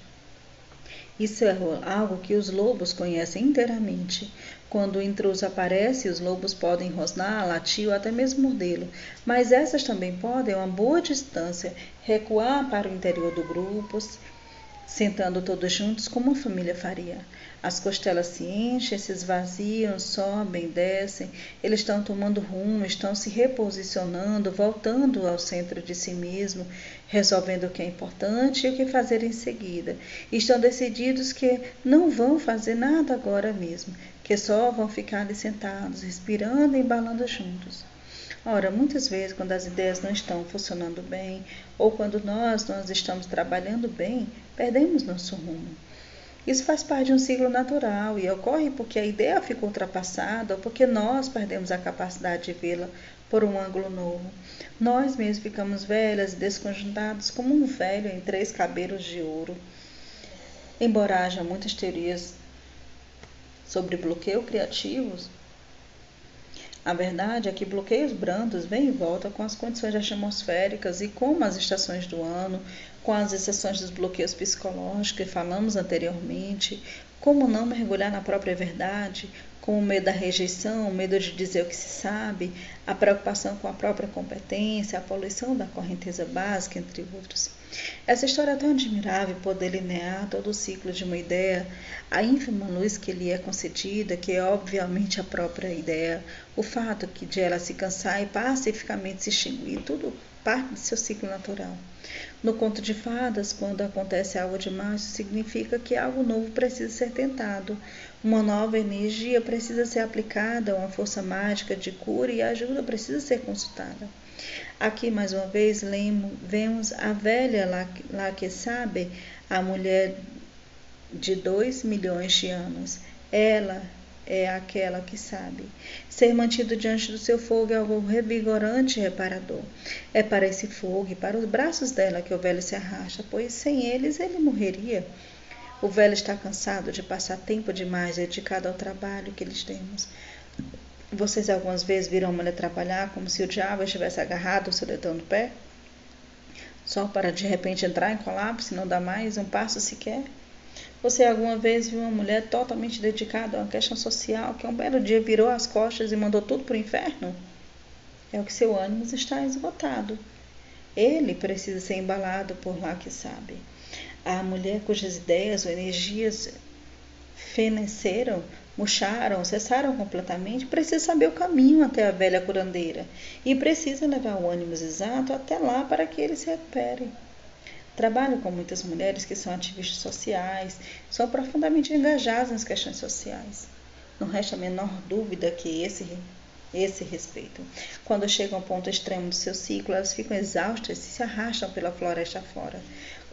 Isso é algo que os lobos conhecem inteiramente. Quando o intruso aparece, os lobos podem rosnar, latir ou até mesmo mordê-lo, mas essas também podem, a uma boa distância, recuar para o interior do grupo, sentando todos juntos como uma família faria. As costelas se enchem, se esvaziam, sobem, descem, eles estão tomando rumo, estão se reposicionando, voltando ao centro de si mesmo, resolvendo o que é importante e o que fazer em seguida. Estão decididos que não vão fazer nada agora mesmo, que só vão ficar ali sentados, respirando e embalando juntos. Ora, muitas vezes, quando as ideias não estão funcionando bem, ou quando nós não estamos trabalhando bem, perdemos nosso rumo. Isso faz parte de um ciclo natural e ocorre porque a ideia ficou ultrapassada ou porque nós perdemos a capacidade de vê-la por um ângulo novo. Nós mesmos ficamos velhas e desconjuntados como um velho em três cabelos de ouro. Embora haja muitas teorias sobre bloqueio criativos, a verdade é que bloqueios brandos vêm e voltam com as condições atmosféricas e como as estações do ano, com as exceções dos bloqueios psicológicos que falamos anteriormente, como não mergulhar na própria verdade, com o medo da rejeição, o medo de dizer o que se sabe, a preocupação com a própria competência, a poluição da correnteza básica, entre outros. Essa história é tão admirável por delinear todo o ciclo de uma ideia, a ínfima luz que lhe é concedida, que é obviamente a própria ideia, o fato que de ela se cansar e pacificamente se extinguir, tudo parte de seu ciclo natural. No conto de fadas, quando acontece algo demais, significa que algo novo precisa ser tentado. Uma nova energia precisa ser aplicada, uma força mágica de cura e ajuda precisa ser consultada. Aqui, mais uma vez, vemos a velha lá que sabe, a mulher de dois milhões de anos. Ela é aquela que sabe. Ser mantido diante do seu fogo é algo revigorante e reparador. É para esse fogo e para os braços dela que o velho se arrasta, pois sem eles ele morreria. O velho está cansado de passar tempo demais dedicado ao trabalho que lhes temos. Vocês algumas vezes viram a mulher trabalhar como se o diabo estivesse agarrado ao seu dedão no pé? Só para de repente entrar em colapso e não dar mais um passo sequer? Você alguma vez viu uma mulher totalmente dedicada a uma questão social que um belo dia virou as costas e mandou tudo para o inferno? É o que seu ânimo está esgotado. Ele precisa ser embalado por lá que sabe. A mulher cujas ideias ou energias feneceram, murcharam, cessaram completamente, precisa saber o caminho até a velha curandeira e precisa levar o ânimo exato até lá para que ele se recupere. Trabalho com muitas mulheres que são ativistas sociais, são profundamente engajadas nas questões sociais. Não resta a menor dúvida que esse esse respeito. Quando chegam ao ponto extremo do seu ciclo, elas ficam exaustas e se arrastam pela floresta fora,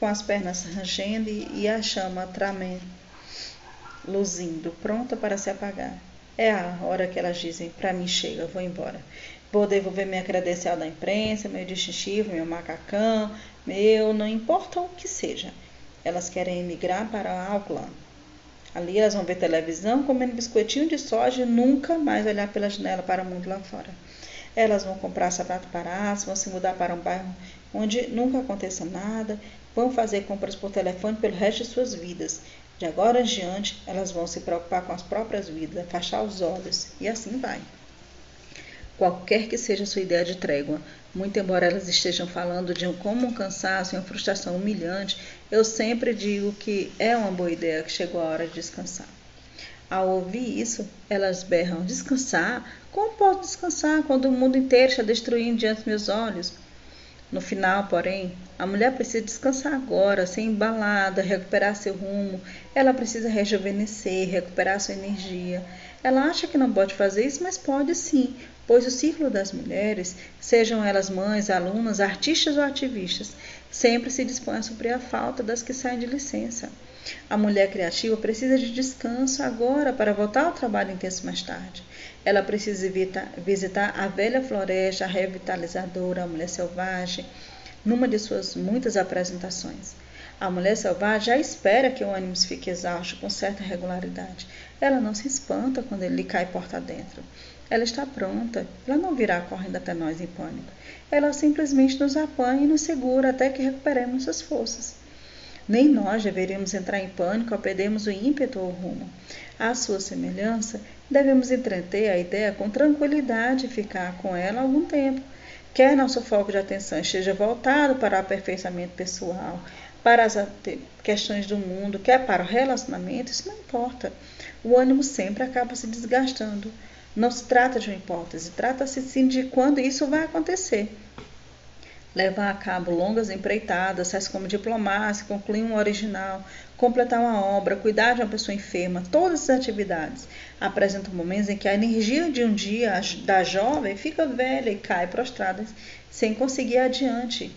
com as pernas rangendo e a chama tramendo, luzindo, pronta para se apagar. É a hora que elas dizem: para mim chega, vou embora. Vou devolver minha credencial da imprensa, meu distintivo, meu macacão, meu, não importa o que seja. Elas querem emigrar para Auckland. Ali elas vão ver televisão, comendo biscoitinho de soja e nunca mais olhar pela janela para o mundo lá fora. Elas vão comprar sapato barato, vão se mudar para um bairro onde nunca aconteça nada, vão fazer compras por telefone pelo resto de suas vidas. De agora em diante, elas vão se preocupar com as próprias vidas, afastar os olhos e assim vai. Qualquer que seja a sua ideia de trégua, muito embora elas estejam falando de um como um cansaço e uma frustração humilhante, eu sempre digo que é uma boa ideia que chegou a hora de descansar. Ao ouvir isso, elas berram: Descansar? Como posso descansar quando o mundo inteiro está destruindo diante dos meus olhos? No final, porém, a mulher precisa descansar agora, ser embalada, recuperar seu rumo. Ela precisa rejuvenescer, recuperar sua energia. Ela acha que não pode fazer isso, mas pode sim, pois o ciclo das mulheres, sejam elas mães, alunas, artistas ou ativistas, sempre se dispõe a suprir a falta das que saem de licença. A mulher criativa precisa de descanso agora para voltar ao trabalho intenso mais tarde. Ela precisa visitar a velha floresta revitalizadora, a mulher selvagem, numa de suas muitas apresentações. A mulher selvagem já espera que o ânimo fique exausto com certa regularidade. Ela não se espanta quando ele lhe cai porta dentro. Ela está pronta, ela não virá correndo até nós em pânico. Ela simplesmente nos apanha e nos segura até que recuperemos nossas forças. Nem nós deveríamos entrar em pânico ao perdermos o ímpeto ou o rumo. À sua semelhança, devemos entreter a ideia com tranquilidade e ficar com ela algum tempo. Quer nosso foco de atenção esteja voltado para o aperfeiçoamento pessoal, para as questões do mundo, quer para o relacionamento, isso não importa. O ânimo sempre acaba se desgastando. Não se trata de uma hipótese, trata-se sim de quando isso vai acontecer. levar a cabo longas empreitadas, tais como diplomácia, concluir um original, completar uma obra, cuidar de uma pessoa enferma, todas essas atividades apresentam momentos em que a energia de um dia da jovem fica velha e cai prostrada sem conseguir ir adiante.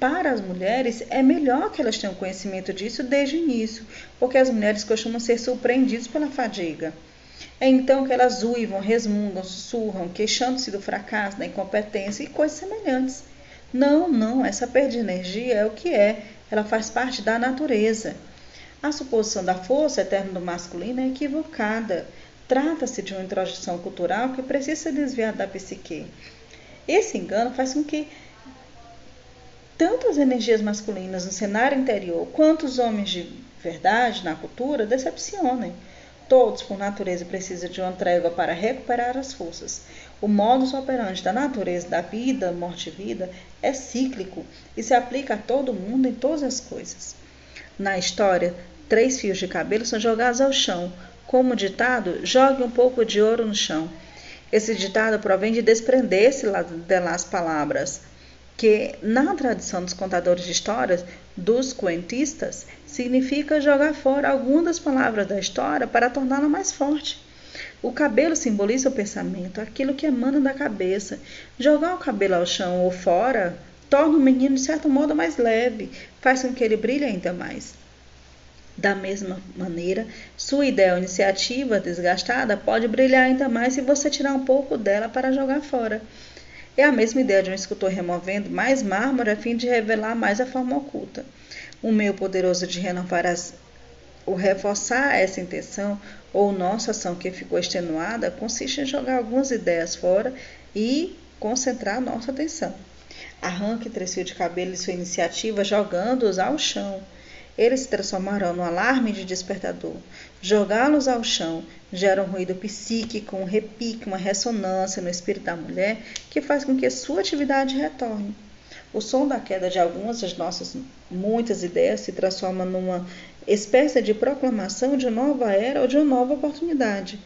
Para as mulheres, é melhor que elas tenham conhecimento disso desde o início, porque as mulheres costumam ser surpreendidas pela fadiga. É então que elas uivam, resmungam, sussurram, queixando-se do fracasso, da incompetência e coisas semelhantes. Não, não, essa perda de energia é o que é, ela faz parte da natureza. A suposição da força eterna do masculino é equivocada. Trata-se de uma introjeção cultural que precisa ser desviada da psique. Esse engano faz com que tanto as energias masculinas no cenário interior quanto os homens de verdade na cultura decepcionem. Todos, por natureza, precisam de uma trégua para recuperar as forças. O modus operandi da natureza da vida, morte e vida é cíclico e se aplica a todo mundo em todas as coisas. Na história, três fios de cabelo são jogados ao chão. Como ditado, jogue um pouco de ouro no chão. Esse ditado provém de desprender-se das palavras, que na tradição dos contadores de histórias, dos cuentistas, significa jogar fora algumas das palavras da história para torná-la mais forte. O cabelo simboliza o pensamento, aquilo que emana da cabeça. Jogar o cabelo ao chão ou fora torna o menino, de certo modo, mais leve, faz com que ele brilhe ainda mais. Da mesma maneira, sua ideia ou iniciativa desgastada pode brilhar ainda mais se você tirar um pouco dela para jogar fora. É a mesma ideia de um escultor removendo mais mármore a fim de revelar mais a forma oculta. O meio poderoso de renovar as, o reforçar essa intenção ou nossa ação que ficou extenuada consiste em jogar algumas ideias fora e concentrar nossa atenção. Arranque três fios de cabelo e sua iniciativa jogando-os ao chão. Eles se transformarão no alarme de despertador. Jogá-los ao chão gera um ruído psíquico, um repique, uma ressonância no espírito da mulher que faz com que sua atividade retorne. O som da queda de algumas das nossas muitas ideias se transforma numa espécie de proclamação de nova era ou de uma nova oportunidade.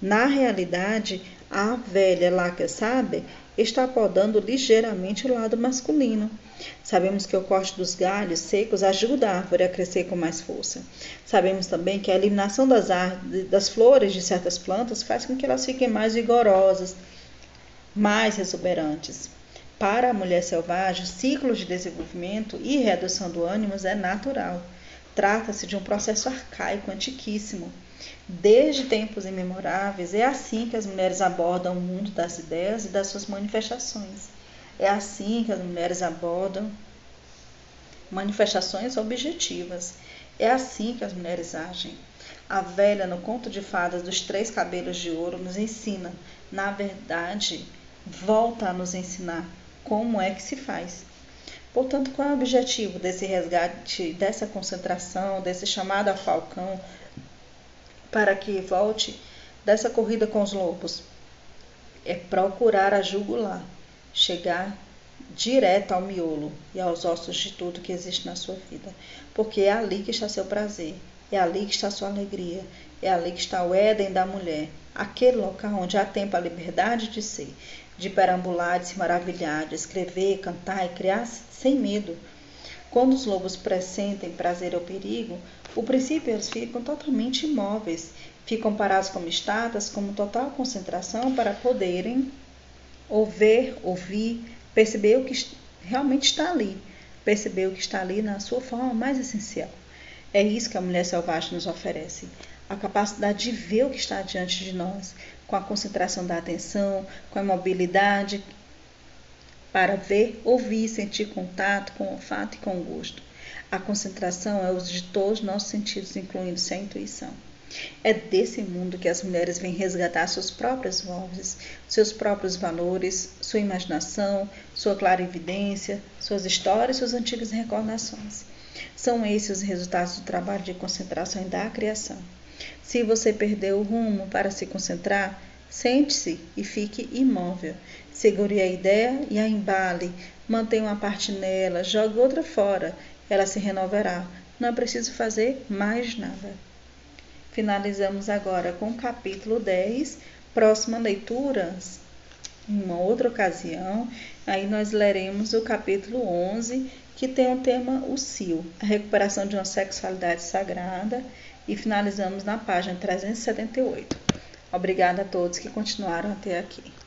Na realidade, a velha lá que sabe está podando ligeiramente o lado masculino. Sabemos que o corte dos galhos secos ajuda a árvore a crescer com mais força. Sabemos também que a eliminação das, das flores de certas plantas faz com que elas fiquem mais vigorosas, mais exuberantes. Para a mulher selvagem, o ciclo de desenvolvimento e redução do ânimo é natural. Trata-se de um processo arcaico, antiquíssimo. Desde tempos imemoráveis, é assim que as mulheres abordam o mundo das ideias e das suas manifestações. É assim que as mulheres abordam manifestações objetivas. É assim que as mulheres agem. A velha, no conto de fadas dos três cabelos de ouro, nos ensina, na verdade, volta a nos ensinar como é que se faz. Portanto, qual é o objetivo desse resgate, dessa concentração, desse chamado a falcão, para que volte dessa corrida com os lobos? É procurar a jugular, chegar direto ao miolo e aos ossos de tudo que existe na sua vida, porque é ali que está seu prazer, é ali que está sua alegria, é ali que está o Éden da mulher, aquele local onde há tempo a liberdade de ser, de perambular, de se maravilhar, de escrever, cantar e criar sem medo. Quando os lobos pressentem prazer ou perigo, o princípio eles ficam totalmente imóveis, ficam parados como estátuas, como total concentração para poderem ouvir, ouvir, perceber o que realmente está ali, perceber o que está ali na sua forma mais essencial. É isso que a mulher selvagem nos oferece, a capacidade de ver o que está diante de nós, com a concentração da atenção, com a mobilidade, para ver, ouvir, sentir contato com o olfato e com o gosto. A concentração é o uso de todos os nossos sentidos, incluindo-se a intuição. É desse mundo que as mulheres vêm resgatar suas próprias vozes, seus próprios valores, sua imaginação, sua clarividência, suas histórias, suas antigas recordações. São esses os resultados do trabalho de concentração e da criação. Se você perdeu o rumo para se concentrar, sente-se e fique imóvel. Segure a ideia e a embale. Mantenha uma parte nela, jogue outra fora. Ela se renovará. Não é preciso fazer mais nada. Finalizamos agora com o capítulo 10. Próxima leitura em uma outra ocasião. Aí nós leremos o capítulo 11, que tem o tema o cio, a recuperação de uma sexualidade sagrada, e finalizamos na página 378. Obrigada a todos que continuaram até aqui.